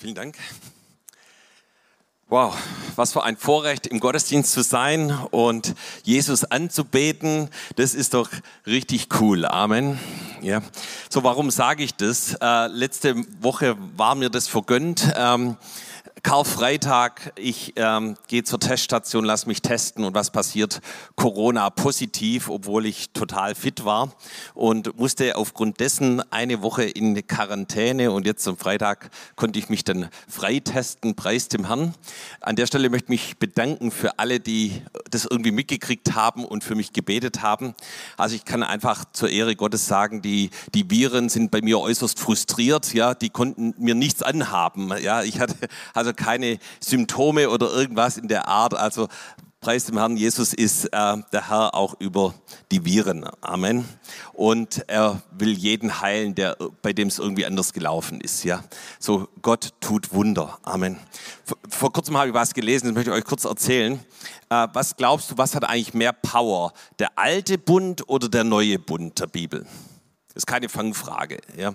Vielen Dank. Wow, was für ein Vorrecht, im Gottesdienst zu sein und Jesus anzubeten. Das ist doch richtig cool. Amen. Ja. So, warum sage ich das? Äh, letzte Woche war mir das vergönnt. Ähm, Karfreitag, ich ähm, gehe zur Teststation, lass mich testen und was passiert? Corona positiv, obwohl ich total fit war und musste aufgrund dessen eine Woche in Quarantäne und jetzt am Freitag konnte ich mich dann freitesten, preis dem Herrn. An der Stelle möchte ich mich bedanken für alle, die das irgendwie mitgekriegt haben und für mich gebetet haben. Also ich kann einfach zur Ehre Gottes sagen, die, die Viren sind bei mir äußerst frustriert, ja, die konnten mir nichts anhaben, ja, ich hatte also also keine Symptome oder irgendwas in der Art. Also Preis dem Herrn, Jesus ist äh, der Herr auch über die Viren. Amen. Und er will jeden heilen, der, bei dem es irgendwie anders gelaufen ist. Ja, so Gott tut Wunder. Amen. Vor, vor kurzem habe ich was gelesen, das möchte ich euch kurz erzählen. Äh, was glaubst du, was hat eigentlich mehr Power? Der alte Bund oder der neue Bund der Bibel? Das ist keine Fangfrage. Ja,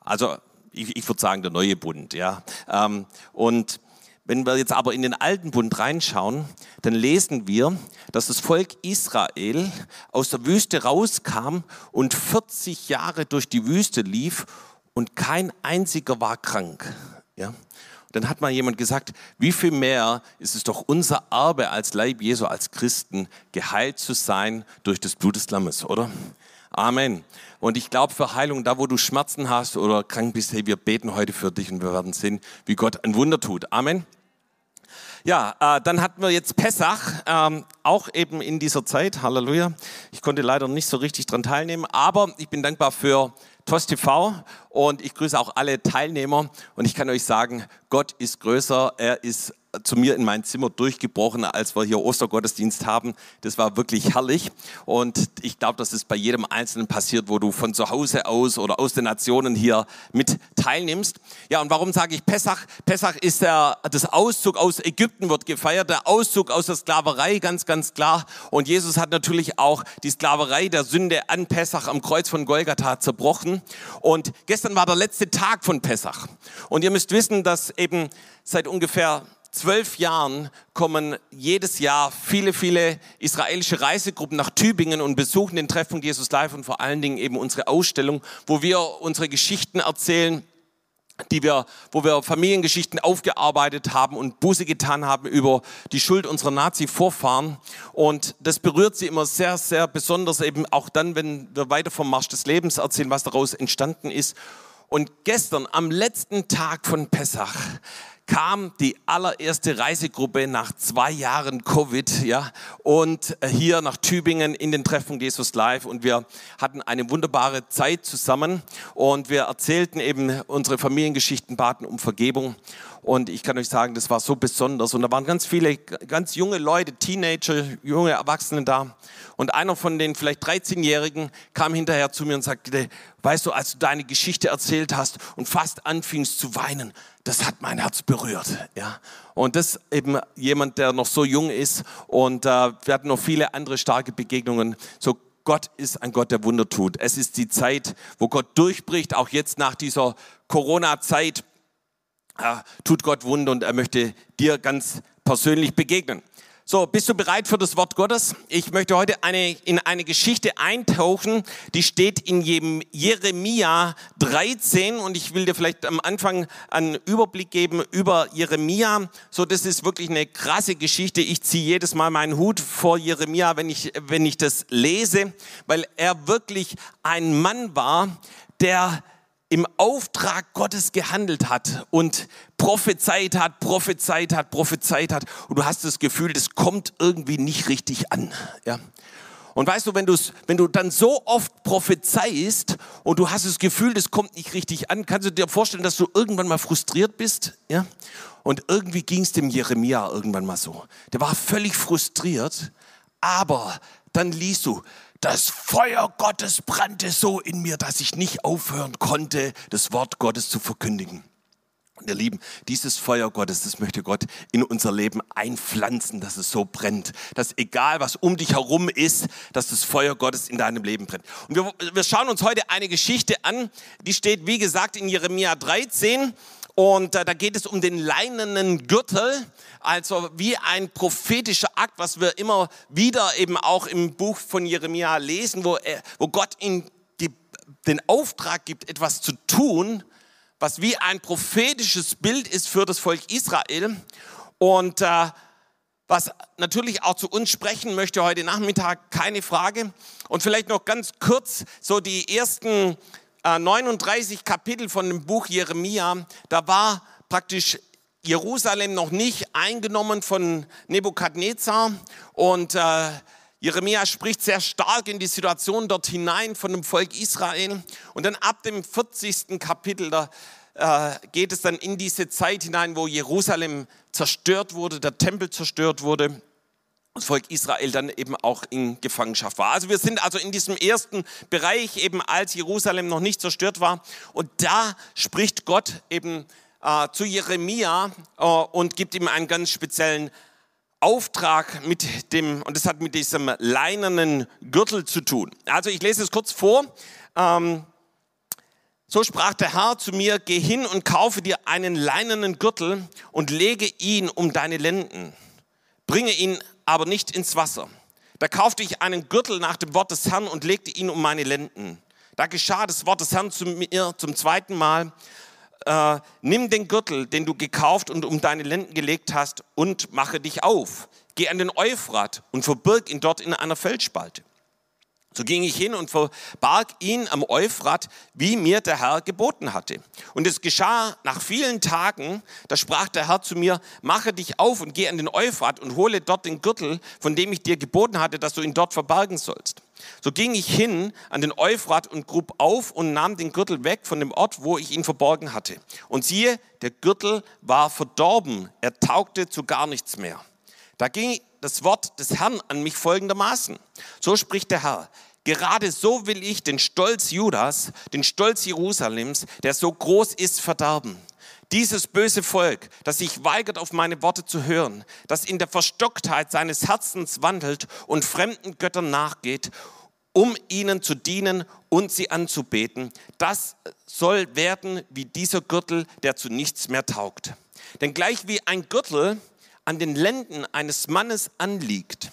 also ich, ich würde sagen, der neue Bund. Ja. Ähm, und wenn wir jetzt aber in den alten Bund reinschauen, dann lesen wir, dass das Volk Israel aus der Wüste rauskam und 40 Jahre durch die Wüste lief und kein einziger war krank. Ja? dann hat mal jemand gesagt, wie viel mehr ist es doch unser Erbe als Leib Jesu, als Christen, geheilt zu sein durch das Blut des Lammes, oder? Amen. Und ich glaube für Heilung, da wo du Schmerzen hast oder krank bist, hey, wir beten heute für dich und wir werden sehen, wie Gott ein Wunder tut. Amen. Ja, äh, dann hatten wir jetzt Pessach, ähm, auch eben in dieser Zeit. Halleluja. Ich konnte leider nicht so richtig dran teilnehmen, aber ich bin dankbar für TOS TV und ich grüße auch alle Teilnehmer und ich kann euch sagen, Gott ist größer, er ist zu mir in mein Zimmer durchgebrochen, als wir hier Ostergottesdienst haben. Das war wirklich herrlich. Und ich glaube, dass es bei jedem Einzelnen passiert, wo du von zu Hause aus oder aus den Nationen hier mit teilnimmst. Ja, und warum sage ich Pessach? Pessach ist der, das Auszug aus Ägypten wird gefeiert, der Auszug aus der Sklaverei, ganz, ganz klar. Und Jesus hat natürlich auch die Sklaverei der Sünde an Pessach am Kreuz von Golgatha zerbrochen. Und gestern war der letzte Tag von Pessach. Und ihr müsst wissen, dass eben seit ungefähr zwölf Jahren kommen jedes Jahr viele, viele israelische Reisegruppen nach Tübingen und besuchen den Treffpunkt Jesus Live und vor allen Dingen eben unsere Ausstellung, wo wir unsere Geschichten erzählen, die wir, wo wir Familiengeschichten aufgearbeitet haben und Buße getan haben über die Schuld unserer Nazi-Vorfahren. Und das berührt sie immer sehr, sehr besonders eben auch dann, wenn wir weiter vom Marsch des Lebens erzählen, was daraus entstanden ist. Und gestern, am letzten Tag von Pessach, kam die allererste Reisegruppe nach zwei Jahren Covid, ja, und äh, hier nach Tübingen in den Treffen Jesus Live. Und wir hatten eine wunderbare Zeit zusammen. Und wir erzählten eben unsere Familiengeschichten, baten um Vergebung und ich kann euch sagen, das war so besonders und da waren ganz viele, ganz junge Leute, Teenager, junge Erwachsene da und einer von den vielleicht 13-Jährigen kam hinterher zu mir und sagte, weißt du, als du deine Geschichte erzählt hast und fast anfingst zu weinen, das hat mein Herz berührt. Ja? Und das eben jemand, der noch so jung ist und äh, wir hatten noch viele andere starke Begegnungen. So Gott ist ein Gott, der Wunder tut. Es ist die Zeit, wo Gott durchbricht, auch jetzt nach dieser Corona-Zeit tut Gott Wunder und er möchte dir ganz persönlich begegnen. So, bist du bereit für das Wort Gottes? Ich möchte heute eine, in eine Geschichte eintauchen, die steht in Jeremia 13 und ich will dir vielleicht am Anfang einen Überblick geben über Jeremia. So, das ist wirklich eine krasse Geschichte. Ich ziehe jedes Mal meinen Hut vor Jeremia, wenn ich, wenn ich das lese, weil er wirklich ein Mann war, der im Auftrag Gottes gehandelt hat und prophezeit hat, prophezeit hat, prophezeit hat und du hast das Gefühl, das kommt irgendwie nicht richtig an. Ja? Und weißt du, wenn, du's, wenn du dann so oft prophezeist und du hast das Gefühl, das kommt nicht richtig an, kannst du dir vorstellen, dass du irgendwann mal frustriert bist? Ja? Und irgendwie ging es dem Jeremia irgendwann mal so. Der war völlig frustriert, aber dann liest du, das Feuer Gottes brannte so in mir, dass ich nicht aufhören konnte, das Wort Gottes zu verkündigen. Und ihr Lieben, dieses Feuer Gottes, das möchte Gott in unser Leben einpflanzen, dass es so brennt. Dass egal, was um dich herum ist, dass das Feuer Gottes in deinem Leben brennt. Und wir, wir schauen uns heute eine Geschichte an, die steht, wie gesagt, in Jeremia 13. Und äh, da geht es um den leinenen Gürtel, also wie ein prophetischer Akt, was wir immer wieder eben auch im Buch von Jeremia lesen, wo, er, wo Gott ihm den Auftrag gibt, etwas zu tun, was wie ein prophetisches Bild ist für das Volk Israel. Und äh, was natürlich auch zu uns sprechen möchte heute Nachmittag, keine Frage. Und vielleicht noch ganz kurz so die ersten äh, 39 Kapitel von dem Buch Jeremia. Da war praktisch Jerusalem noch nicht eingenommen von Nebukadnezar und äh, Jeremia spricht sehr stark in die Situation dort hinein von dem Volk Israel. Und dann ab dem 40. Kapitel, da äh, geht es dann in diese Zeit hinein, wo Jerusalem zerstört wurde, der Tempel zerstört wurde, das Volk Israel dann eben auch in Gefangenschaft war. Also wir sind also in diesem ersten Bereich eben, als Jerusalem noch nicht zerstört war. Und da spricht Gott eben äh, zu Jeremia äh, und gibt ihm einen ganz speziellen Auftrag mit dem, und das hat mit diesem leinenen Gürtel zu tun. Also ich lese es kurz vor. Ähm, so sprach der Herr zu mir, geh hin und kaufe dir einen leinenen Gürtel und lege ihn um deine Lenden. Bringe ihn aber nicht ins Wasser. Da kaufte ich einen Gürtel nach dem Wort des Herrn und legte ihn um meine Lenden. Da geschah das Wort des Herrn zu mir zum zweiten Mal. Äh, nimm den Gürtel, den du gekauft und um deine Lenden gelegt hast, und mache dich auf. Geh an den Euphrat und verbirg ihn dort in einer Felsspalte. So ging ich hin und verbarg ihn am Euphrat, wie mir der Herr geboten hatte. Und es geschah nach vielen Tagen, da sprach der Herr zu mir, mache dich auf und geh an den Euphrat und hole dort den Gürtel, von dem ich dir geboten hatte, dass du ihn dort verbergen sollst. So ging ich hin an den Euphrat und grub auf und nahm den Gürtel weg von dem Ort, wo ich ihn verborgen hatte. Und siehe, der Gürtel war verdorben, er taugte zu gar nichts mehr. Da ging das Wort des Herrn an mich folgendermaßen. So spricht der Herr. Gerade so will ich den Stolz Judas, den Stolz Jerusalems, der so groß ist, verderben. Dieses böse Volk, das sich weigert, auf meine Worte zu hören, das in der Verstocktheit seines Herzens wandelt und fremden Göttern nachgeht, um ihnen zu dienen und sie anzubeten, das soll werden wie dieser Gürtel, der zu nichts mehr taugt. Denn gleich wie ein Gürtel an den Lenden eines Mannes anliegt,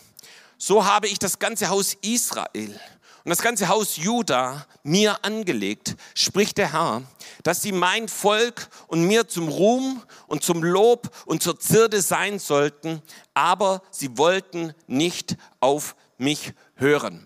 so habe ich das ganze Haus Israel und das ganze Haus Juda mir angelegt, spricht der Herr, dass sie mein Volk und mir zum Ruhm und zum Lob und zur Zirde sein sollten, aber sie wollten nicht auf mich hören.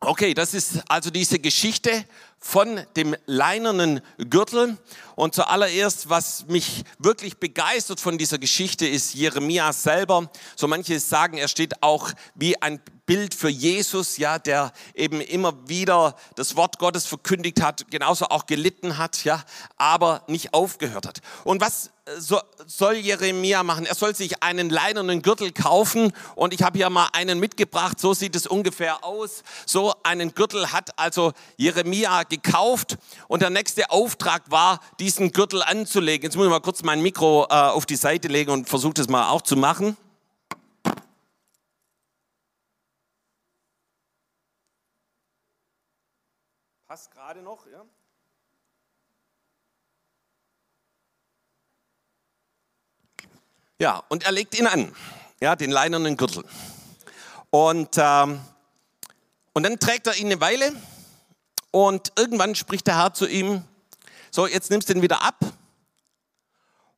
Okay, das ist also diese Geschichte von dem leinernen Gürtel. Und zuallererst, was mich wirklich begeistert von dieser Geschichte, ist Jeremia selber. So manche sagen, er steht auch wie ein Bild für Jesus, ja, der eben immer wieder das Wort Gottes verkündigt hat, genauso auch gelitten hat, ja, aber nicht aufgehört hat. Und was so, soll Jeremia machen? Er soll sich einen leinenen Gürtel kaufen und ich habe hier mal einen mitgebracht, so sieht es ungefähr aus. So einen Gürtel hat also Jeremia gekauft und der nächste Auftrag war, diesen Gürtel anzulegen. Jetzt muss ich mal kurz mein Mikro äh, auf die Seite legen und versuche das mal auch zu machen. Passt gerade noch, ja? Ja, und er legt ihn an, ja, den leinenen Gürtel. Und, ähm, und dann trägt er ihn eine Weile und irgendwann spricht der Herr zu ihm, so, jetzt nimmst du ihn wieder ab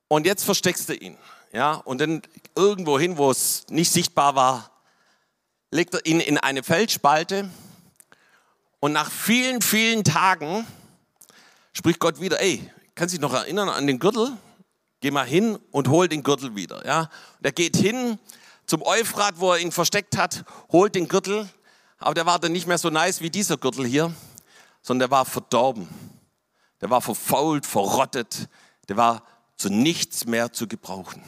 und jetzt versteckst du ihn. Ja, und dann irgendwo hin, wo es nicht sichtbar war, legt er ihn in eine Felsspalte und nach vielen, vielen Tagen spricht Gott wieder, ey, kannst du dich noch erinnern an den Gürtel? Geh mal hin und hol den Gürtel wieder. Ja? Und er geht hin zum Euphrat, wo er ihn versteckt hat, holt den Gürtel, aber der war dann nicht mehr so nice wie dieser Gürtel hier, sondern der war verdorben. Der war verfault, verrottet, der war zu nichts mehr zu gebrauchen.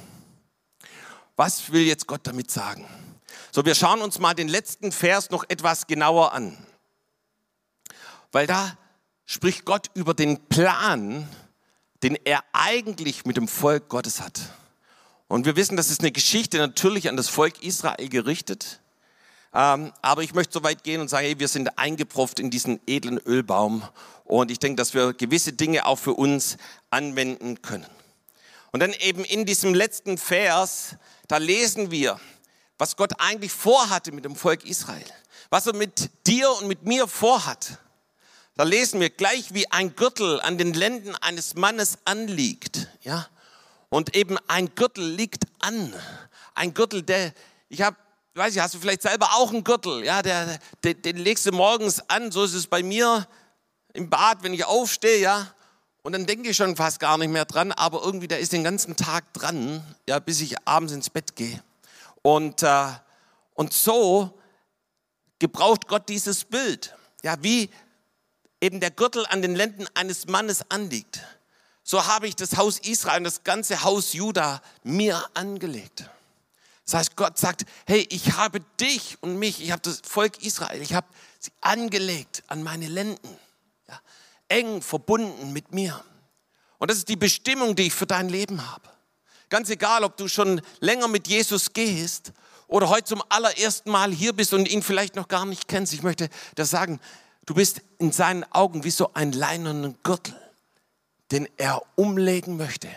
Was will jetzt Gott damit sagen? So, wir schauen uns mal den letzten Vers noch etwas genauer an weil da spricht Gott über den Plan, den er eigentlich mit dem Volk Gottes hat. Und wir wissen, das ist eine Geschichte natürlich an das Volk Israel gerichtet, aber ich möchte so weit gehen und sagen, hey, wir sind eingepropft in diesen edlen Ölbaum. Und ich denke, dass wir gewisse Dinge auch für uns anwenden können. Und dann eben in diesem letzten Vers, da lesen wir, was Gott eigentlich vorhatte mit dem Volk Israel. Was er mit dir und mit mir vorhat. Da lesen wir gleich wie ein Gürtel an den Lenden eines Mannes anliegt. Ja? Und eben ein Gürtel liegt an. Ein Gürtel, der, ich habe weiß ich, hast du vielleicht selber auch einen Gürtel, ja, der, den, den legst du morgens an, so ist es bei mir im Bad, wenn ich aufstehe, ja, und dann denke ich schon fast gar nicht mehr dran, aber irgendwie, der ist den ganzen Tag dran, ja, bis ich abends ins Bett gehe. Und, äh, und so gebraucht Gott dieses Bild, ja, wie eben der Gürtel an den Lenden eines Mannes anliegt. So habe ich das Haus Israel und das ganze Haus Juda mir angelegt. Das heißt, Gott sagt, hey, ich habe dich und mich, ich habe das Volk Israel, ich habe sie angelegt an meine Lenden, ja, eng verbunden mit mir. Und das ist die Bestimmung, die ich für dein Leben habe. Ganz egal, ob du schon länger mit Jesus gehst oder heute zum allerersten Mal hier bist und ihn vielleicht noch gar nicht kennst. Ich möchte das sagen, du bist in seinen Augen wie so ein leinernen Gürtel, den er umlegen möchte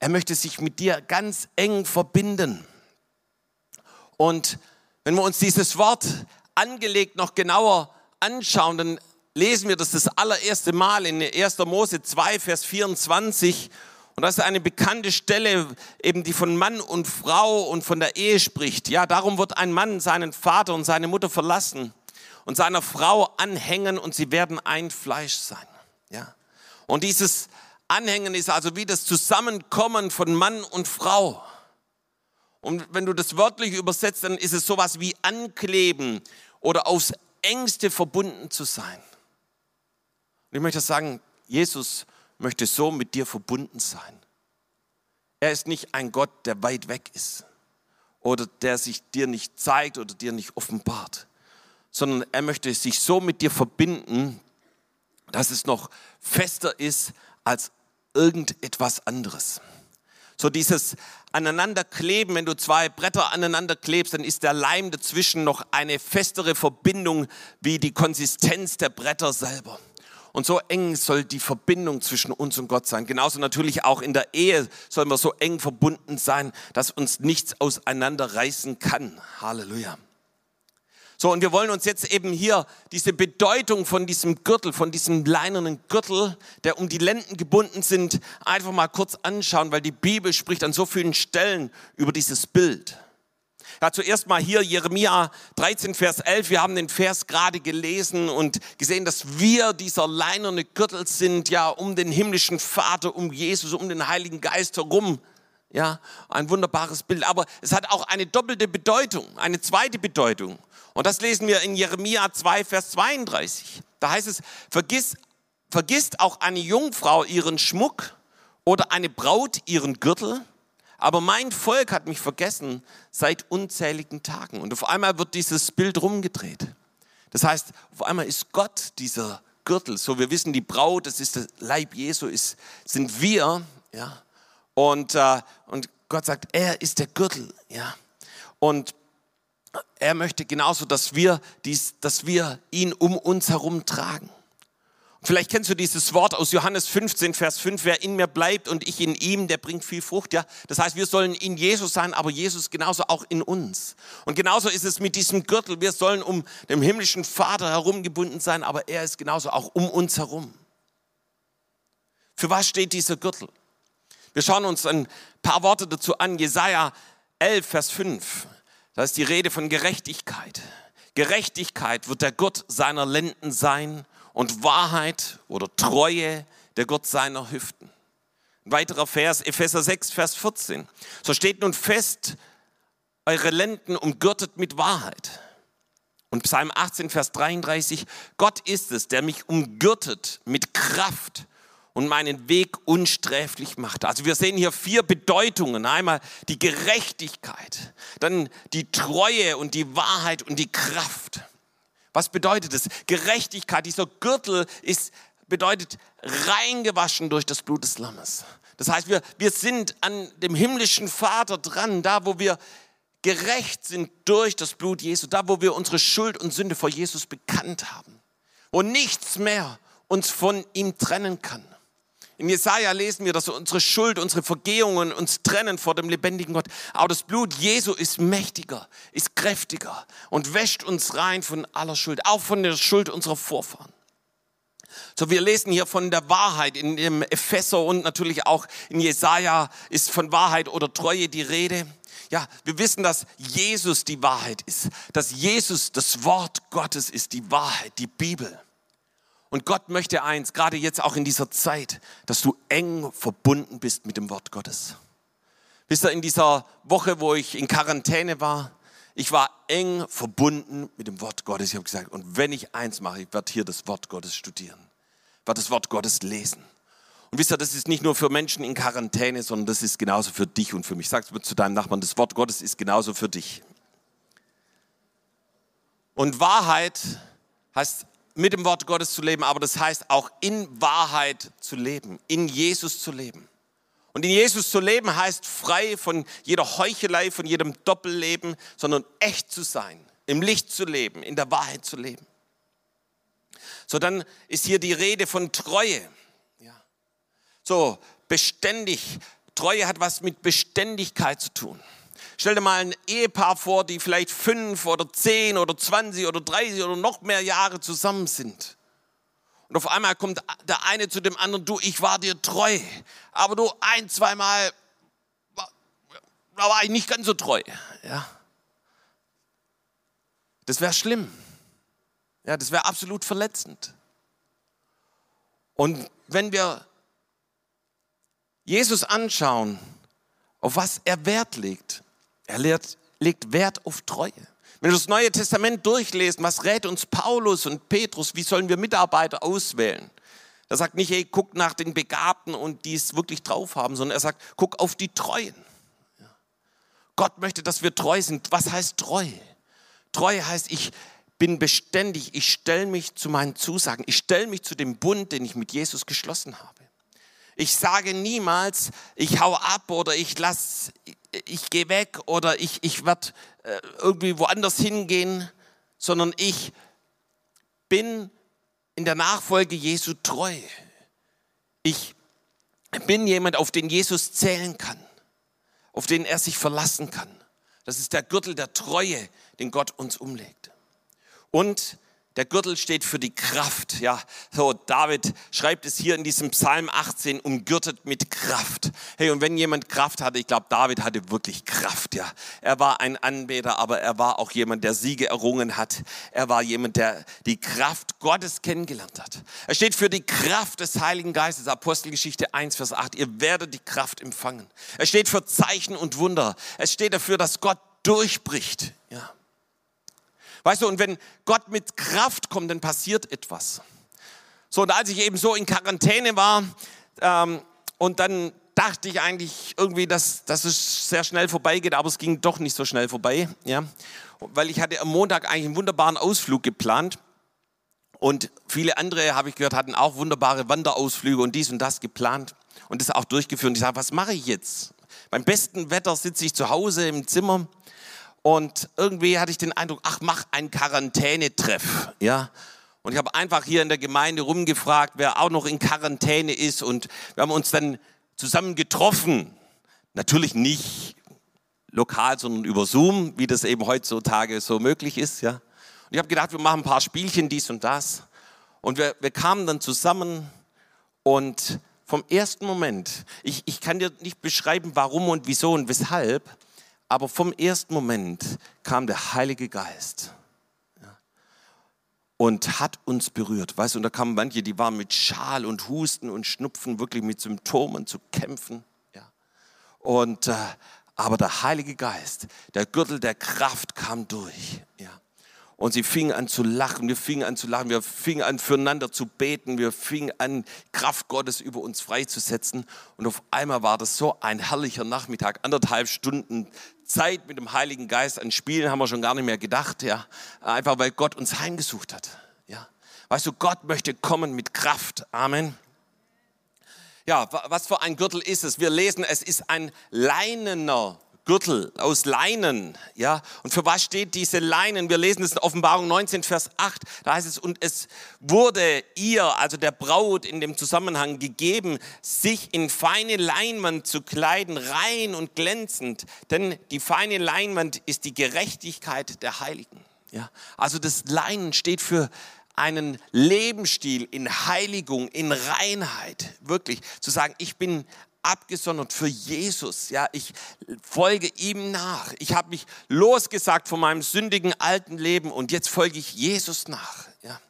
er möchte sich mit dir ganz eng verbinden. Und wenn wir uns dieses Wort angelegt noch genauer anschauen, dann lesen wir das das allererste Mal in 1. Mose 2, Vers 24. Und das ist eine bekannte Stelle, eben die von Mann und Frau und von der Ehe spricht. Ja, darum wird ein Mann seinen Vater und seine Mutter verlassen und seiner Frau anhängen und sie werden ein Fleisch sein. Ja. Und dieses Anhängen ist also wie das Zusammenkommen von Mann und Frau. Und wenn du das wörtlich übersetzt, dann ist es sowas wie ankleben oder aufs engste verbunden zu sein. Und ich möchte sagen, Jesus möchte so mit dir verbunden sein. Er ist nicht ein Gott, der weit weg ist oder der sich dir nicht zeigt oder dir nicht offenbart, sondern er möchte sich so mit dir verbinden, dass es noch fester ist als irgendetwas anderes. So dieses Aneinanderkleben, wenn du zwei Bretter aneinander klebst, dann ist der Leim dazwischen noch eine festere Verbindung wie die Konsistenz der Bretter selber. Und so eng soll die Verbindung zwischen uns und Gott sein. Genauso natürlich auch in der Ehe sollen wir so eng verbunden sein, dass uns nichts auseinanderreißen kann. Halleluja. So, und wir wollen uns jetzt eben hier diese Bedeutung von diesem Gürtel, von diesem leinenen Gürtel, der um die Lenden gebunden sind, einfach mal kurz anschauen, weil die Bibel spricht an so vielen Stellen über dieses Bild. Ja, zuerst mal hier Jeremia 13, Vers 11. Wir haben den Vers gerade gelesen und gesehen, dass wir dieser leinerne Gürtel sind, ja, um den himmlischen Vater, um Jesus, um den Heiligen Geist herum. Ja, ein wunderbares Bild. Aber es hat auch eine doppelte Bedeutung, eine zweite Bedeutung. Und das lesen wir in Jeremia 2, Vers 32. Da heißt es, vergiss, vergisst auch eine Jungfrau ihren Schmuck oder eine Braut ihren Gürtel. Aber mein Volk hat mich vergessen seit unzähligen Tagen. Und auf einmal wird dieses Bild rumgedreht. Das heißt, auf einmal ist Gott dieser Gürtel. So, wir wissen, die Braut, das ist der Leib Jesu, ist, sind wir. Ja. Und, äh, und Gott sagt, er ist der Gürtel. Ja. Und er möchte genauso, dass wir, dies, dass wir ihn um uns herum tragen. Vielleicht kennst du dieses Wort aus Johannes 15, Vers 5, wer in mir bleibt und ich in ihm, der bringt viel Frucht. Ja? Das heißt, wir sollen in Jesus sein, aber Jesus genauso auch in uns. Und genauso ist es mit diesem Gürtel. Wir sollen um den himmlischen Vater herumgebunden sein, aber er ist genauso auch um uns herum. Für was steht dieser Gürtel? Wir schauen uns ein paar Worte dazu an. Jesaja 11, Vers 5. Da ist die Rede von Gerechtigkeit. Gerechtigkeit wird der Gott seiner Lenden sein und Wahrheit oder Treue der Gott seiner Hüften. Ein weiterer Vers, Epheser 6, Vers 14. So steht nun fest, eure Lenden umgürtet mit Wahrheit. Und Psalm 18, Vers 33, Gott ist es, der mich umgürtet mit Kraft und meinen Weg unsträflich macht. Also wir sehen hier vier Bedeutungen. Einmal die Gerechtigkeit, dann die Treue und die Wahrheit und die Kraft. Was bedeutet es? Gerechtigkeit, dieser Gürtel ist, bedeutet reingewaschen durch das Blut des Lammes. Das heißt, wir, wir sind an dem himmlischen Vater dran, da wo wir gerecht sind durch das Blut Jesu, da wo wir unsere Schuld und Sünde vor Jesus bekannt haben, wo nichts mehr uns von ihm trennen kann. In Jesaja lesen wir, dass unsere Schuld, unsere Vergehungen uns trennen vor dem lebendigen Gott. Aber das Blut Jesu ist mächtiger, ist kräftiger und wäscht uns rein von aller Schuld, auch von der Schuld unserer Vorfahren. So, wir lesen hier von der Wahrheit in dem Epheser und natürlich auch in Jesaja ist von Wahrheit oder Treue die Rede. Ja, wir wissen, dass Jesus die Wahrheit ist, dass Jesus das Wort Gottes ist, die Wahrheit, die Bibel. Und Gott möchte eins, gerade jetzt auch in dieser Zeit, dass du eng verbunden bist mit dem Wort Gottes. Wisst ihr, in dieser Woche, wo ich in Quarantäne war, ich war eng verbunden mit dem Wort Gottes. Ich habe gesagt, und wenn ich eins mache, ich werde hier das Wort Gottes studieren, werde das Wort Gottes lesen. Und wisst ihr, das ist nicht nur für Menschen in Quarantäne, sondern das ist genauso für dich und für mich. Sag es zu deinem Nachbarn, das Wort Gottes ist genauso für dich. Und Wahrheit heißt mit dem Wort Gottes zu leben, aber das heißt auch in Wahrheit zu leben, in Jesus zu leben. Und in Jesus zu leben heißt frei von jeder Heuchelei, von jedem Doppelleben, sondern echt zu sein, im Licht zu leben, in der Wahrheit zu leben. So, dann ist hier die Rede von Treue. Ja. So, beständig. Treue hat was mit Beständigkeit zu tun. Stell dir mal ein Ehepaar vor, die vielleicht fünf oder zehn oder zwanzig oder dreißig oder noch mehr Jahre zusammen sind. Und auf einmal kommt der eine zu dem anderen, du, ich war dir treu, aber du ein, zweimal, da war ich nicht ganz so treu. Ja. Das wäre schlimm. Ja, das wäre absolut verletzend. Und wenn wir Jesus anschauen, auf was er Wert legt, er lehrt, legt Wert auf Treue. Wenn wir das Neue Testament durchlesen, was rät uns Paulus und Petrus, wie sollen wir Mitarbeiter auswählen? Er sagt nicht, hey, guck nach den Begabten und die es wirklich drauf haben, sondern er sagt, guck auf die Treuen. Gott möchte, dass wir treu sind. Was heißt treu? Treu heißt, ich bin beständig, ich stelle mich zu meinen Zusagen, ich stelle mich zu dem Bund, den ich mit Jesus geschlossen habe. Ich sage niemals, ich hau ab oder ich lass, ich gehe weg oder ich, ich werde äh, irgendwie woanders hingehen, sondern ich bin in der Nachfolge Jesu treu. Ich bin jemand, auf den Jesus zählen kann, auf den er sich verlassen kann. Das ist der Gürtel der Treue, den Gott uns umlegt. Und der Gürtel steht für die Kraft. Ja, so David schreibt es hier in diesem Psalm 18, umgürtet mit Kraft. Hey, und wenn jemand Kraft hatte, ich glaube, David hatte wirklich Kraft. Ja, er war ein Anbeter, aber er war auch jemand, der Siege errungen hat. Er war jemand, der die Kraft Gottes kennengelernt hat. Er steht für die Kraft des Heiligen Geistes. Apostelgeschichte 1, Vers 8. Ihr werdet die Kraft empfangen. Er steht für Zeichen und Wunder. Es steht dafür, dass Gott durchbricht. Ja. Weißt du, und wenn Gott mit Kraft kommt, dann passiert etwas. So, und als ich eben so in Quarantäne war ähm, und dann dachte ich eigentlich irgendwie, dass, dass es sehr schnell vorbeigeht, aber es ging doch nicht so schnell vorbei, ja, weil ich hatte am Montag eigentlich einen wunderbaren Ausflug geplant und viele andere, habe ich gehört, hatten auch wunderbare Wanderausflüge und dies und das geplant und das auch durchgeführt. Und ich sage, was mache ich jetzt? Beim besten Wetter sitze ich zu Hause im Zimmer und irgendwie hatte ich den Eindruck, ach, mach einen Quarantänetreff, ja. Und ich habe einfach hier in der Gemeinde rumgefragt, wer auch noch in Quarantäne ist. Und wir haben uns dann zusammen getroffen. Natürlich nicht lokal, sondern über Zoom, wie das eben heutzutage so möglich ist, ja. Und ich habe gedacht, wir machen ein paar Spielchen, dies und das. Und wir, wir kamen dann zusammen und vom ersten Moment, ich, ich kann dir nicht beschreiben, warum und wieso und weshalb, aber vom ersten Moment kam der Heilige Geist und hat uns berührt. Weißt du, und da kamen manche, die waren mit Schal und Husten und Schnupfen, wirklich mit Symptomen zu kämpfen. Ja. Und, äh, aber der Heilige Geist, der Gürtel der Kraft kam durch. Ja. Und sie fingen an zu lachen, wir fingen an zu lachen, wir fingen an füreinander zu beten, wir fingen an, Kraft Gottes über uns freizusetzen. Und auf einmal war das so ein herrlicher Nachmittag, anderthalb Stunden Zeit mit dem Heiligen Geist. An Spielen haben wir schon gar nicht mehr gedacht, ja. Einfach weil Gott uns heimgesucht hat, ja. Weißt du, Gott möchte kommen mit Kraft. Amen. Ja, was für ein Gürtel ist es? Wir lesen, es ist ein leinener Gürtel aus Leinen, ja. Und für was steht diese Leinen? Wir lesen es in Offenbarung 19, Vers 8. Da heißt es, und es wurde ihr, also der Braut in dem Zusammenhang gegeben, sich in feine Leinwand zu kleiden, rein und glänzend. Denn die feine Leinwand ist die Gerechtigkeit der Heiligen. Ja. Also das Leinen steht für einen Lebensstil in Heiligung, in Reinheit, wirklich zu sagen, ich bin abgesondert für Jesus. Ja, ich folge ihm nach. Ich habe mich losgesagt von meinem sündigen alten Leben und jetzt folge ich Jesus nach. Ja.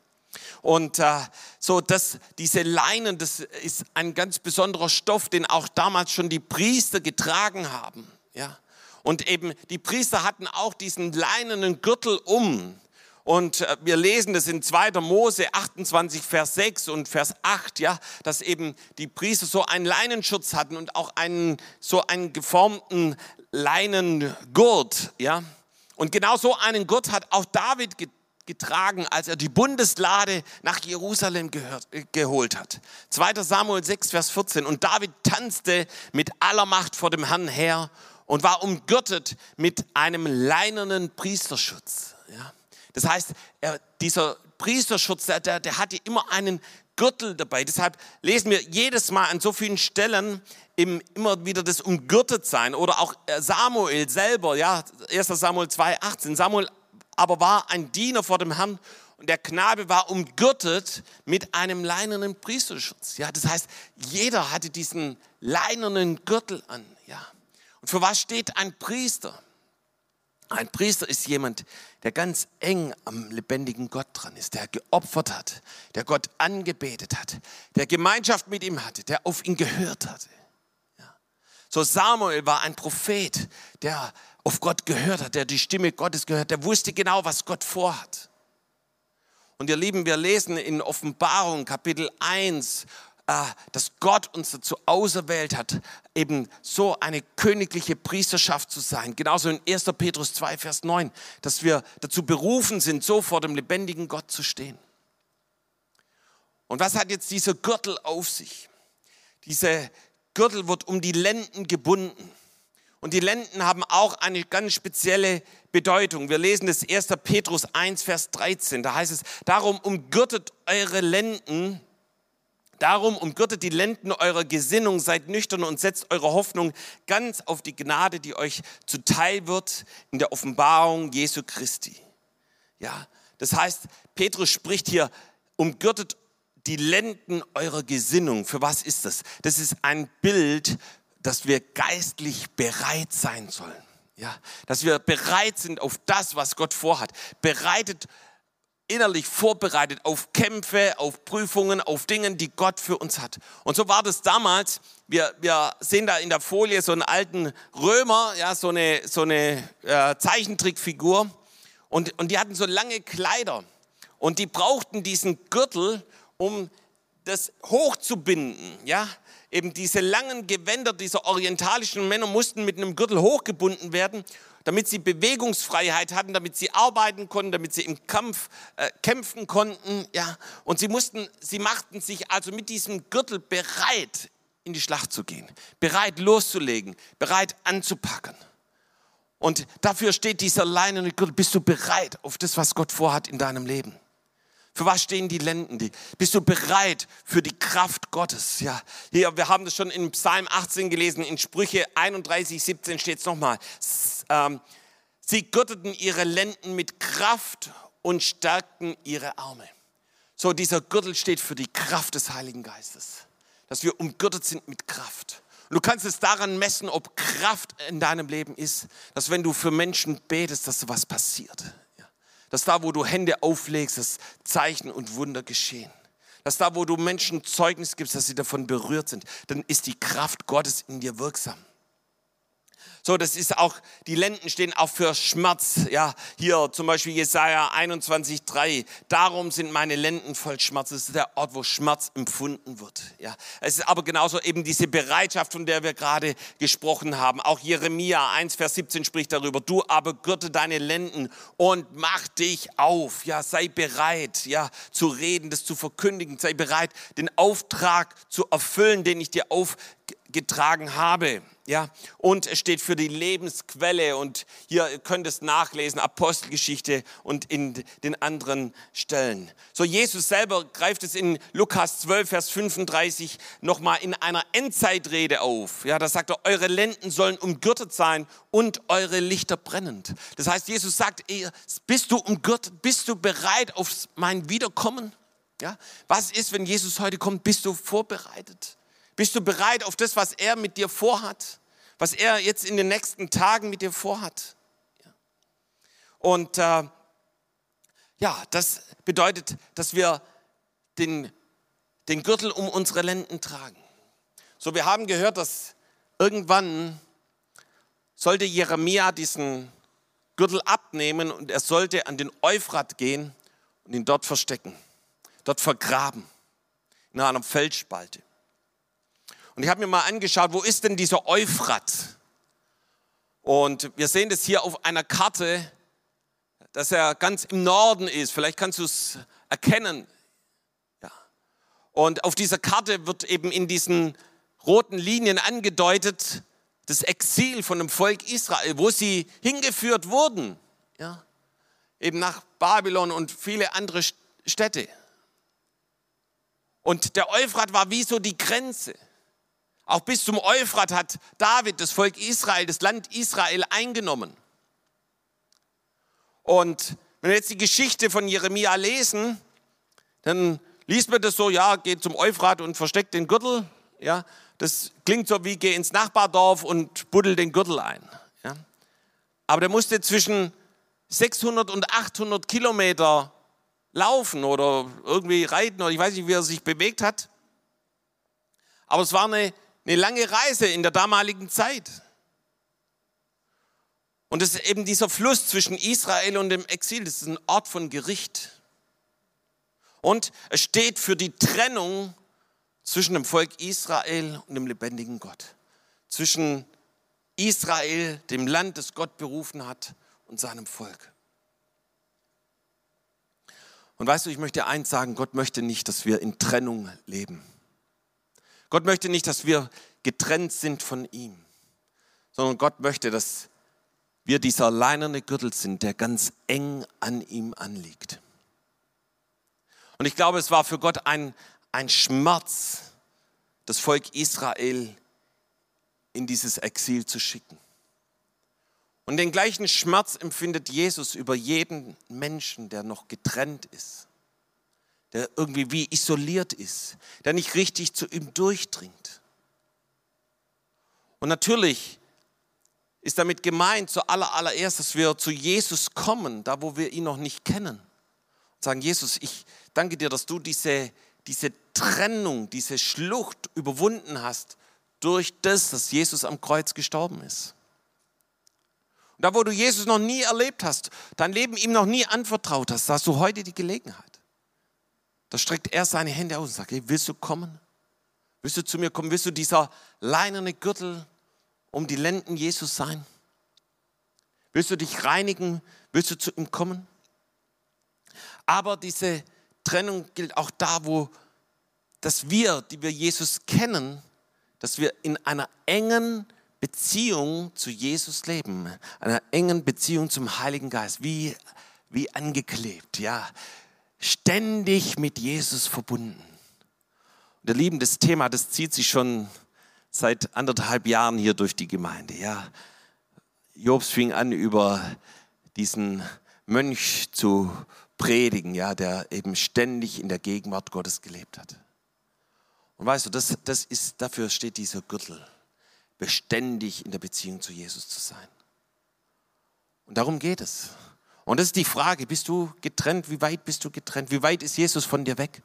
Und äh, so, dass diese Leinen, das ist ein ganz besonderer Stoff, den auch damals schon die Priester getragen haben. Ja. Und eben die Priester hatten auch diesen leinenen Gürtel um. Und äh, wir lesen das in 2. Mose 28, Vers 6 und Vers 8, ja, dass eben die Priester so einen Leinenschutz hatten und auch einen, so einen geformten Leinengurt, ja. Und genau so einen Gurt hat auch David getragen, als er die Bundeslade nach Jerusalem gehört, äh, geholt hat. 2. Samuel 6, Vers 14. Und David tanzte mit aller Macht vor dem Herrn her und war umgürtet mit einem leinenen Priesterschutz. Ja. Das heißt, er, dieser Priesterschutz, der, der, der hatte immer einen Gürtel dabei. Deshalb lesen wir jedes Mal an so vielen Stellen im, immer wieder das Umgürtetsein oder auch äh, Samuel selber, ja, 1. Samuel 2, 18. Samuel aber war ein Diener vor dem Herrn und der Knabe war umgürtet mit einem leinenen Priesterschutz. Ja, das heißt, jeder hatte diesen leinenen Gürtel an. Ja. Und für was steht ein Priester? Ein Priester ist jemand, der ganz eng am lebendigen Gott dran ist, der geopfert hat, der Gott angebetet hat, der Gemeinschaft mit ihm hatte, der auf ihn gehört hatte. Ja. So Samuel war ein Prophet, der auf Gott gehört hat, der die Stimme Gottes gehört, der wusste genau, was Gott vorhat. Und ihr Lieben, wir lesen in Offenbarung Kapitel 1 Ah, dass Gott uns dazu auserwählt hat, eben so eine königliche Priesterschaft zu sein. Genauso in 1. Petrus 2, Vers 9, dass wir dazu berufen sind, so vor dem lebendigen Gott zu stehen. Und was hat jetzt dieser Gürtel auf sich? Dieser Gürtel wird um die Lenden gebunden. Und die Lenden haben auch eine ganz spezielle Bedeutung. Wir lesen das 1. Petrus 1, Vers 13. Da heißt es, darum umgürtet eure Lenden Darum umgürtet die Lenden eurer Gesinnung, seid nüchtern und setzt eure Hoffnung ganz auf die Gnade, die euch zuteil wird in der Offenbarung Jesu Christi. Ja, das heißt, Petrus spricht hier, umgürtet die Lenden eurer Gesinnung. Für was ist das? Das ist ein Bild, dass wir geistlich bereit sein sollen. Ja, dass wir bereit sind auf das, was Gott vorhat. Bereitet innerlich vorbereitet auf Kämpfe, auf Prüfungen, auf Dinge, die Gott für uns hat. Und so war das damals. Wir, wir sehen da in der Folie so einen alten Römer, ja, so eine, so eine äh, Zeichentrickfigur. Und, und die hatten so lange Kleider. Und die brauchten diesen Gürtel, um das hochzubinden, ja. Eben diese langen Gewänder dieser orientalischen Männer mussten mit einem Gürtel hochgebunden werden damit sie Bewegungsfreiheit hatten, damit sie arbeiten konnten, damit sie im Kampf äh, kämpfen konnten. Ja. Und sie, mussten, sie machten sich also mit diesem Gürtel bereit, in die Schlacht zu gehen, bereit loszulegen, bereit anzupacken. Und dafür steht dieser leinene Gürtel. Bist du bereit auf das, was Gott vorhat in deinem Leben? Für was stehen die Lenden? Bist du bereit für die Kraft Gottes? Ja, hier, wir haben das schon in Psalm 18 gelesen, in Sprüche 31, 17 steht es nochmal. Ähm, sie gürteten ihre Lenden mit Kraft und stärkten ihre Arme. So, dieser Gürtel steht für die Kraft des Heiligen Geistes. Dass wir umgürtet sind mit Kraft. Und du kannst es daran messen, ob Kraft in deinem Leben ist, dass wenn du für Menschen betest, dass was passiert dass da, wo du Hände auflegst, dass Zeichen und Wunder geschehen. Dass da, wo du Menschen Zeugnis gibst, dass sie davon berührt sind, dann ist die Kraft Gottes in dir wirksam. So, das ist auch, die Lenden stehen auch für Schmerz. Ja, hier zum Beispiel Jesaja 21,3. Darum sind meine Lenden voll Schmerz. Das ist der Ort, wo Schmerz empfunden wird. Ja, es ist aber genauso eben diese Bereitschaft, von der wir gerade gesprochen haben. Auch Jeremia 1, Vers 17 spricht darüber. Du aber gürte deine Lenden und mach dich auf. Ja, sei bereit, ja, zu reden, das zu verkündigen. Sei bereit, den Auftrag zu erfüllen, den ich dir aufgetragen habe. Ja, und es steht für die Lebensquelle und hier könnt es nachlesen, Apostelgeschichte und in den anderen Stellen. So Jesus selber greift es in Lukas 12, Vers 35 nochmal in einer Endzeitrede auf. Ja, da sagt er, eure Lenden sollen umgürtet sein und eure Lichter brennend. Das heißt, Jesus sagt, bist du umgürtet, bist du bereit auf mein Wiederkommen? Ja, was ist, wenn Jesus heute kommt? Bist du vorbereitet? Bist du bereit auf das, was er mit dir vorhat? Was er jetzt in den nächsten Tagen mit dir vorhat? Und äh, ja, das bedeutet, dass wir den, den Gürtel um unsere Lenden tragen. So, wir haben gehört, dass irgendwann sollte Jeremia diesen Gürtel abnehmen und er sollte an den Euphrat gehen und ihn dort verstecken, dort vergraben, in einer Felsspalte. Und ich habe mir mal angeschaut, wo ist denn dieser Euphrat? Und wir sehen das hier auf einer Karte, dass er ganz im Norden ist. Vielleicht kannst du es erkennen. Ja. Und auf dieser Karte wird eben in diesen roten Linien angedeutet, das Exil von dem Volk Israel, wo sie hingeführt wurden. Ja. Eben nach Babylon und viele andere Städte. Und der Euphrat war wie so die Grenze. Auch bis zum Euphrat hat David das Volk Israel, das Land Israel eingenommen. Und wenn wir jetzt die Geschichte von Jeremia lesen, dann liest man das so, ja, geht zum Euphrat und versteckt den Gürtel. Ja, das klingt so wie, geh ins Nachbardorf und buddel den Gürtel ein. Ja. Aber der musste zwischen 600 und 800 Kilometer laufen oder irgendwie reiten oder ich weiß nicht, wie er sich bewegt hat. Aber es war eine eine lange Reise in der damaligen Zeit. Und es ist eben dieser Fluss zwischen Israel und dem Exil, das ist ein Ort von Gericht. Und es steht für die Trennung zwischen dem Volk Israel und dem lebendigen Gott. Zwischen Israel, dem Land, das Gott berufen hat, und seinem Volk. Und weißt du, ich möchte eins sagen, Gott möchte nicht, dass wir in Trennung leben. Gott möchte nicht, dass wir getrennt sind von ihm, sondern Gott möchte, dass wir dieser leinerne Gürtel sind, der ganz eng an ihm anliegt. Und ich glaube, es war für Gott ein, ein Schmerz, das Volk Israel in dieses Exil zu schicken. Und den gleichen Schmerz empfindet Jesus über jeden Menschen, der noch getrennt ist der irgendwie wie isoliert ist, der nicht richtig zu ihm durchdringt. Und natürlich ist damit gemeint, zuallererst, dass wir zu Jesus kommen, da wo wir ihn noch nicht kennen. Und sagen, Jesus, ich danke dir, dass du diese, diese Trennung, diese Schlucht überwunden hast durch das, dass Jesus am Kreuz gestorben ist. Und da, wo du Jesus noch nie erlebt hast, dein Leben ihm noch nie anvertraut hast, hast du heute die Gelegenheit. Da streckt er seine Hände aus und sagt, hey, willst du kommen? Willst du zu mir kommen? Willst du dieser leinerne Gürtel um die Lenden Jesus sein? Willst du dich reinigen? Willst du zu ihm kommen? Aber diese Trennung gilt auch da, wo dass wir, die wir Jesus kennen, dass wir in einer engen Beziehung zu Jesus leben, einer engen Beziehung zum Heiligen Geist, wie, wie angeklebt, ja ständig mit Jesus verbunden. Und ihr Lieben, das Thema, das zieht sich schon seit anderthalb Jahren hier durch die Gemeinde. Ja. Jobs fing an, über diesen Mönch zu predigen, ja, der eben ständig in der Gegenwart Gottes gelebt hat. Und weißt du, das, das ist, dafür steht dieser Gürtel, beständig in der Beziehung zu Jesus zu sein. Und darum geht es. Und das ist die Frage, bist du getrennt? Wie weit bist du getrennt? Wie weit ist Jesus von dir weg?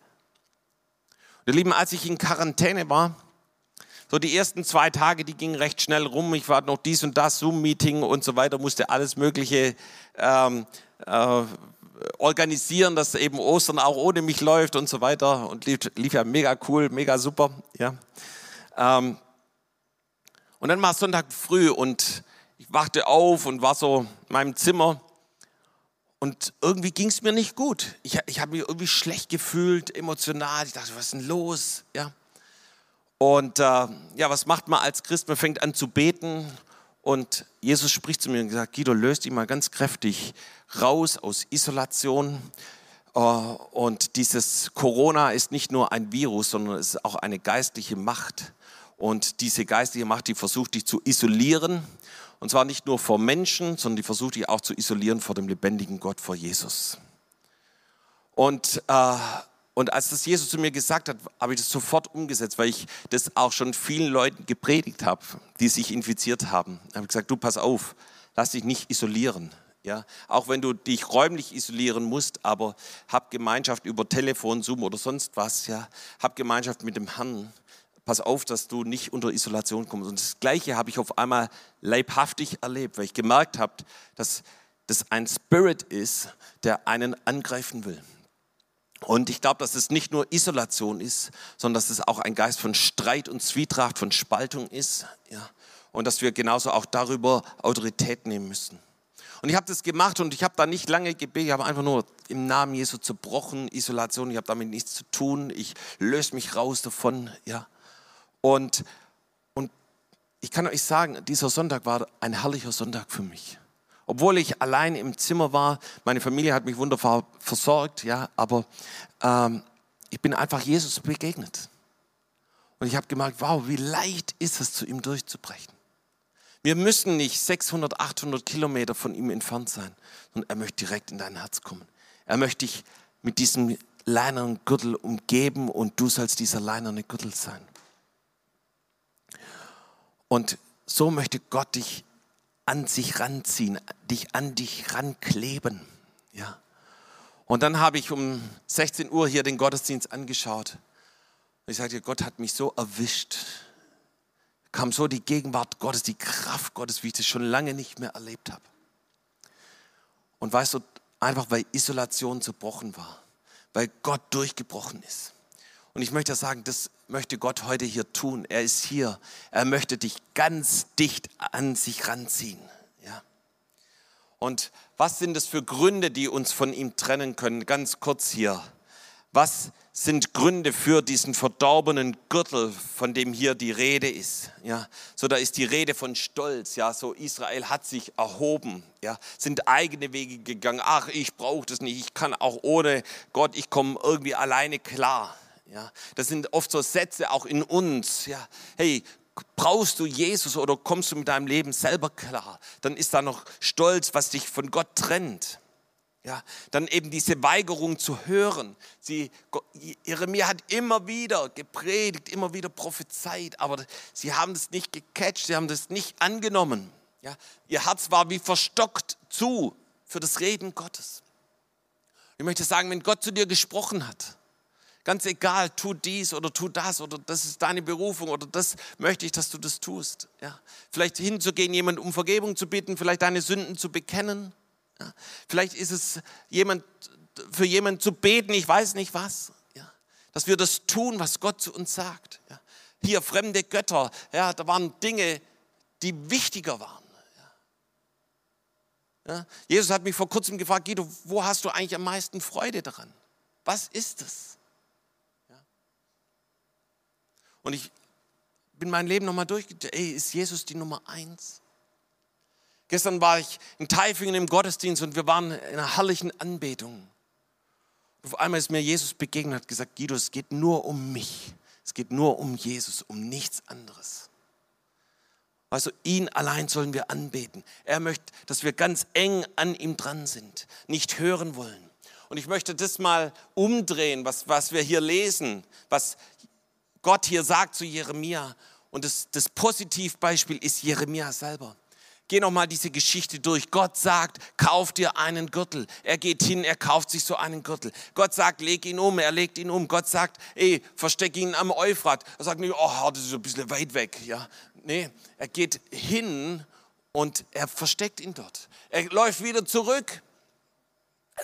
Und ihr Lieben, als ich in Quarantäne war, so die ersten zwei Tage, die gingen recht schnell rum. Ich war noch dies und das, Zoom-Meeting und so weiter, musste alles Mögliche ähm, äh, organisieren, dass eben Ostern auch ohne mich läuft und so weiter. Und lief, lief ja mega cool, mega super. Ja. Ähm, und dann war es Sonntag früh und ich wachte auf und war so in meinem Zimmer und irgendwie ging es mir nicht gut. Ich, ich habe mich irgendwie schlecht gefühlt, emotional. Ich dachte, was ist denn los? Ja. Und äh, ja, was macht man als Christ? Man fängt an zu beten Und Jesus spricht zu mir und sagt, Guido, löst dich mal ganz kräftig raus aus Isolation. Äh, und dieses Corona ist nicht nur ein Virus, sondern es ist auch eine geistliche Macht. Und diese geistliche Macht, die versucht dich zu isolieren. Und zwar nicht nur vor Menschen, sondern die versucht dich auch zu isolieren vor dem lebendigen Gott, vor Jesus. Und, äh, und als das Jesus zu mir gesagt hat, habe ich das sofort umgesetzt, weil ich das auch schon vielen Leuten gepredigt habe, die sich infiziert haben. Ich habe gesagt, du pass auf, lass dich nicht isolieren. Ja, auch wenn du dich räumlich isolieren musst, aber hab Gemeinschaft über Telefon, Zoom oder sonst was, ja, hab Gemeinschaft mit dem Herrn. Pass auf, dass du nicht unter Isolation kommst. Und das Gleiche habe ich auf einmal leibhaftig erlebt, weil ich gemerkt habe, dass das ein Spirit ist, der einen angreifen will. Und ich glaube, dass es nicht nur Isolation ist, sondern dass es auch ein Geist von Streit und Zwietracht, von Spaltung ist. Ja. Und dass wir genauso auch darüber Autorität nehmen müssen. Und ich habe das gemacht und ich habe da nicht lange gebetet, ich habe einfach nur im Namen Jesu zerbrochen, Isolation, ich habe damit nichts zu tun, ich löse mich raus davon, ja. Und, und ich kann euch sagen, dieser Sonntag war ein herrlicher Sonntag für mich. Obwohl ich allein im Zimmer war, meine Familie hat mich wunderbar versorgt, ja, aber ähm, ich bin einfach Jesus begegnet. Und ich habe gemerkt, wow, wie leicht ist es, zu ihm durchzubrechen. Wir müssen nicht 600, 800 Kilometer von ihm entfernt sein, sondern er möchte direkt in dein Herz kommen. Er möchte dich mit diesem leineren Gürtel umgeben und du sollst dieser leinerne Gürtel sein. Und so möchte Gott dich an sich ranziehen, dich an dich rankleben. Ja. Und dann habe ich um 16 Uhr hier den Gottesdienst angeschaut. Ich sagte, Gott hat mich so erwischt kam so die Gegenwart Gottes, die Kraft Gottes, wie ich das schon lange nicht mehr erlebt habe. Und weißt du, einfach weil Isolation zerbrochen war, weil Gott durchgebrochen ist. Und ich möchte sagen, das möchte Gott heute hier tun. Er ist hier. Er möchte dich ganz dicht an sich ranziehen. Ja. Und was sind es für Gründe, die uns von ihm trennen können? Ganz kurz hier. Was sind Gründe für diesen verdorbenen Gürtel, von dem hier die Rede ist? Ja, so da ist die Rede von Stolz. Ja, so Israel hat sich erhoben. Ja, sind eigene Wege gegangen. Ach, ich brauche das nicht. Ich kann auch ohne Gott. Ich komme irgendwie alleine klar. Ja, das sind oft so Sätze auch in uns. Ja, hey, brauchst du Jesus oder kommst du mit deinem Leben selber klar? Dann ist da noch Stolz, was dich von Gott trennt. Ja, dann eben diese Weigerung zu hören. Sie, Jeremia hat immer wieder gepredigt, immer wieder prophezeit, aber sie haben das nicht gecatcht, sie haben das nicht angenommen. Ja, ihr Herz war wie verstockt zu für das Reden Gottes. Ich möchte sagen, wenn Gott zu dir gesprochen hat, ganz egal, tu dies oder tu das oder das ist deine Berufung oder das möchte ich, dass du das tust. Ja, vielleicht hinzugehen, jemand um Vergebung zu bitten, vielleicht deine Sünden zu bekennen ja, vielleicht ist es jemand, für jemanden zu beten, ich weiß nicht was. Ja, dass wir das tun, was Gott zu uns sagt. Ja, hier fremde Götter, ja, da waren Dinge, die wichtiger waren. Ja, Jesus hat mich vor kurzem gefragt, Guido, wo hast du eigentlich am meisten Freude daran? Was ist es? Ja. Und ich bin mein Leben nochmal durchgegangen. Ey, ist Jesus die Nummer eins? Gestern war ich in Taifingen im Gottesdienst und wir waren in einer herrlichen Anbetung. Auf einmal ist mir Jesus begegnet hat gesagt, Guido, es geht nur um mich. Es geht nur um Jesus, um nichts anderes. Also ihn allein sollen wir anbeten. Er möchte, dass wir ganz eng an ihm dran sind, nicht hören wollen. Und ich möchte das mal umdrehen, was, was wir hier lesen, was Gott hier sagt zu Jeremia. Und das, das Positivbeispiel ist Jeremia selber. Geh noch mal diese Geschichte durch. Gott sagt, kauf dir einen Gürtel. Er geht hin, er kauft sich so einen Gürtel. Gott sagt, leg ihn um, er legt ihn um. Gott sagt, ey, versteck ihn am Euphrat. Er sagt nicht, oh, das ist ein bisschen weit weg. Ja, nee, er geht hin und er versteckt ihn dort. Er läuft wieder zurück.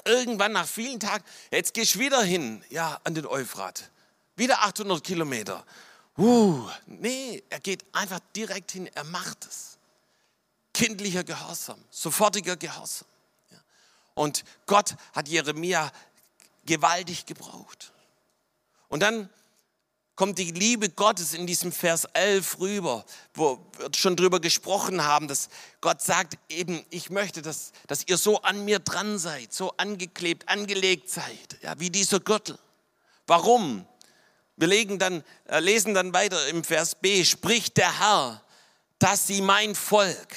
Irgendwann nach vielen Tagen, jetzt gehst du wieder hin, ja, an den Euphrat. Wieder 800 Kilometer. Uh, nee, er geht einfach direkt hin, er macht es kindlicher Gehorsam, sofortiger Gehorsam. Und Gott hat Jeremia gewaltig gebraucht. Und dann kommt die Liebe Gottes in diesem Vers 11 rüber, wo wir schon drüber gesprochen haben, dass Gott sagt eben, ich möchte, dass, dass ihr so an mir dran seid, so angeklebt, angelegt seid, ja, wie dieser Gürtel. Warum? Wir legen dann, äh, lesen dann weiter im Vers B, spricht der Herr, dass sie mein Volk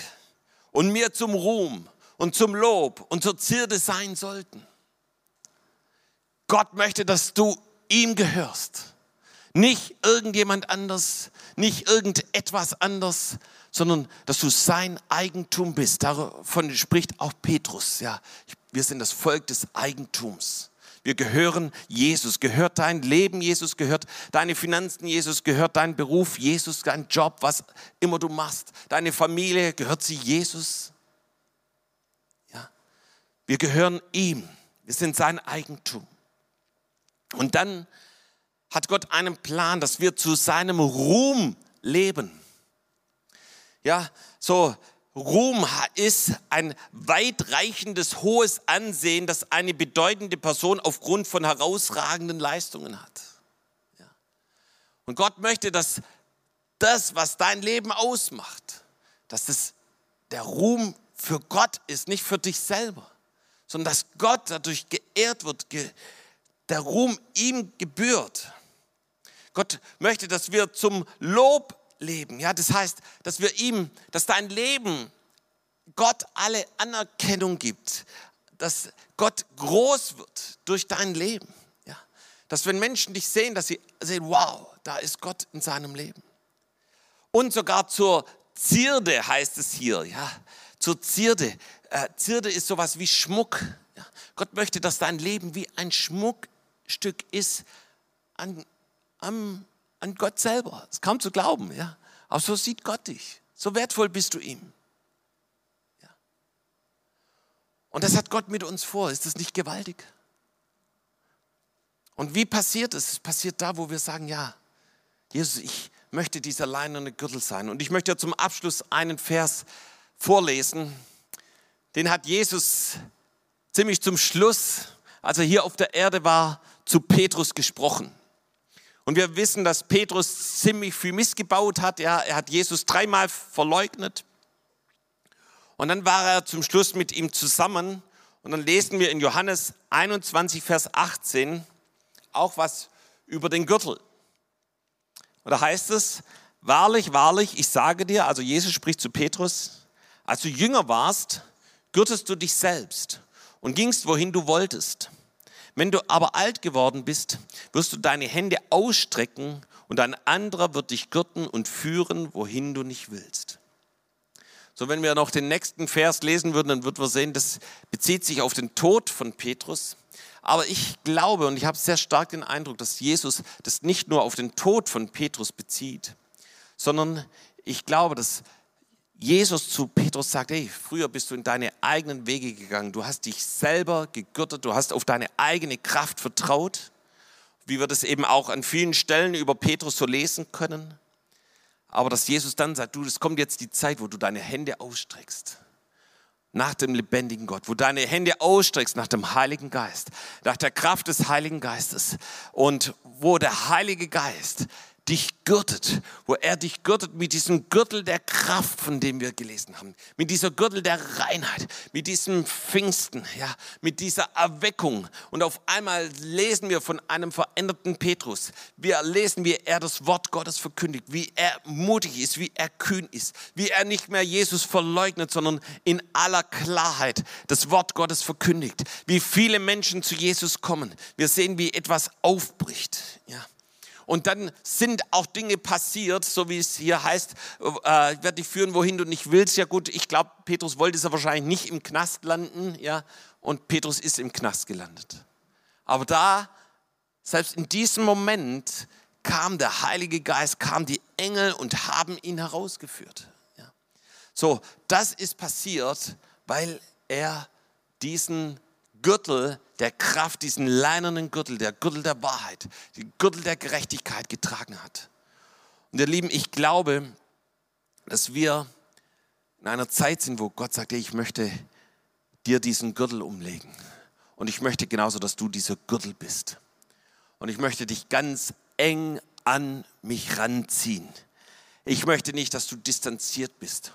und mir zum Ruhm und zum Lob und zur Zierde sein sollten. Gott möchte, dass du ihm gehörst. Nicht irgendjemand anders, nicht irgendetwas anders, sondern dass du sein Eigentum bist. Davon spricht auch Petrus. Ja, wir sind das Volk des Eigentums. Wir gehören Jesus, gehört dein Leben Jesus, gehört deine Finanzen Jesus, gehört dein Beruf Jesus, dein Job, was immer du machst, deine Familie, gehört sie Jesus. Ja, wir gehören ihm. Wir sind sein Eigentum. Und dann hat Gott einen Plan, dass wir zu seinem Ruhm leben. Ja, so Ruhm ist ein weitreichendes, hohes Ansehen, das eine bedeutende Person aufgrund von herausragenden Leistungen hat. Ja. Und Gott möchte, dass das, was dein Leben ausmacht, dass das der Ruhm für Gott ist, nicht für dich selber, sondern dass Gott dadurch geehrt wird, der Ruhm ihm gebührt. Gott möchte, dass wir zum Lob leben. Ja, das heißt, dass wir ihm, dass dein Leben Gott alle Anerkennung gibt, dass Gott groß wird durch dein Leben. Ja, dass wenn Menschen dich sehen, dass sie sehen, wow, da ist Gott in seinem Leben. Und sogar zur Zierde heißt es hier, ja, zur Zierde. Äh, Zierde ist sowas wie Schmuck. Gott möchte, dass dein Leben wie ein Schmuckstück ist an an, an Gott selber. Das ist kaum zu glauben, ja. Aber so sieht Gott dich. So wertvoll bist du ihm. Ja. Und das hat Gott mit uns vor. Ist das nicht gewaltig? Und wie passiert es? Es passiert da, wo wir sagen, ja, Jesus, ich möchte dieser leinerne Gürtel sein. Und ich möchte zum Abschluss einen Vers vorlesen. Den hat Jesus ziemlich zum Schluss, als er hier auf der Erde war, zu Petrus gesprochen. Und wir wissen, dass Petrus ziemlich viel missgebaut hat. Ja, er hat Jesus dreimal verleugnet. Und dann war er zum Schluss mit ihm zusammen. Und dann lesen wir in Johannes 21, Vers 18 auch was über den Gürtel. Und da heißt es, wahrlich, wahrlich, ich sage dir, also Jesus spricht zu Petrus, als du jünger warst, gürtest du dich selbst und gingst, wohin du wolltest. Wenn du aber alt geworden bist, wirst du deine Hände ausstrecken und ein anderer wird dich gürten und führen, wohin du nicht willst. So, wenn wir noch den nächsten Vers lesen würden, dann würden wir sehen, das bezieht sich auf den Tod von Petrus. Aber ich glaube und ich habe sehr stark den Eindruck, dass Jesus das nicht nur auf den Tod von Petrus bezieht, sondern ich glaube, dass Jesus zu Petrus sagt, hey, früher bist du in deine eigenen Wege gegangen, du hast dich selber gegürtet, du hast auf deine eigene Kraft vertraut, wie wir das eben auch an vielen Stellen über Petrus so lesen können. Aber dass Jesus dann sagt, du, es kommt jetzt die Zeit, wo du deine Hände ausstreckst nach dem lebendigen Gott, wo deine Hände ausstreckst nach dem Heiligen Geist, nach der Kraft des Heiligen Geistes. Und wo der Heilige Geist dich gürtet, wo er dich gürtet mit diesem Gürtel der Kraft, von dem wir gelesen haben, mit dieser Gürtel der Reinheit, mit diesem Pfingsten, ja, mit dieser Erweckung. Und auf einmal lesen wir von einem veränderten Petrus. Wir lesen, wie er das Wort Gottes verkündigt, wie er mutig ist, wie er kühn ist, wie er nicht mehr Jesus verleugnet, sondern in aller Klarheit das Wort Gottes verkündigt, wie viele Menschen zu Jesus kommen. Wir sehen, wie etwas aufbricht, ja. Und dann sind auch Dinge passiert, so wie es hier heißt, äh, ich werde dich führen, wohin du nicht willst. Ja gut, ich glaube, Petrus wollte es ja wahrscheinlich nicht im Knast landen, ja, und Petrus ist im Knast gelandet. Aber da, selbst in diesem Moment, kam der Heilige Geist, kamen die Engel und haben ihn herausgeführt. Ja. So, das ist passiert, weil er diesen Gürtel der Kraft, diesen leinernen Gürtel, der Gürtel der Wahrheit, den Gürtel der Gerechtigkeit getragen hat. Und ihr Lieben, ich glaube, dass wir in einer Zeit sind, wo Gott sagt, ich möchte dir diesen Gürtel umlegen. Und ich möchte genauso, dass du dieser Gürtel bist. Und ich möchte dich ganz eng an mich ranziehen. Ich möchte nicht, dass du distanziert bist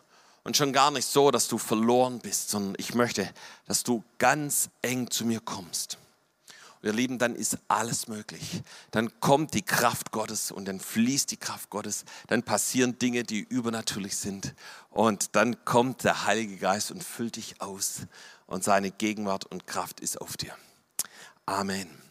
und schon gar nicht so, dass du verloren bist, sondern ich möchte, dass du ganz eng zu mir kommst. Und ihr Lieben, dann ist alles möglich. Dann kommt die Kraft Gottes und dann fließt die Kraft Gottes. Dann passieren Dinge, die übernatürlich sind. Und dann kommt der Heilige Geist und füllt dich aus. Und seine Gegenwart und Kraft ist auf dir. Amen. Amen.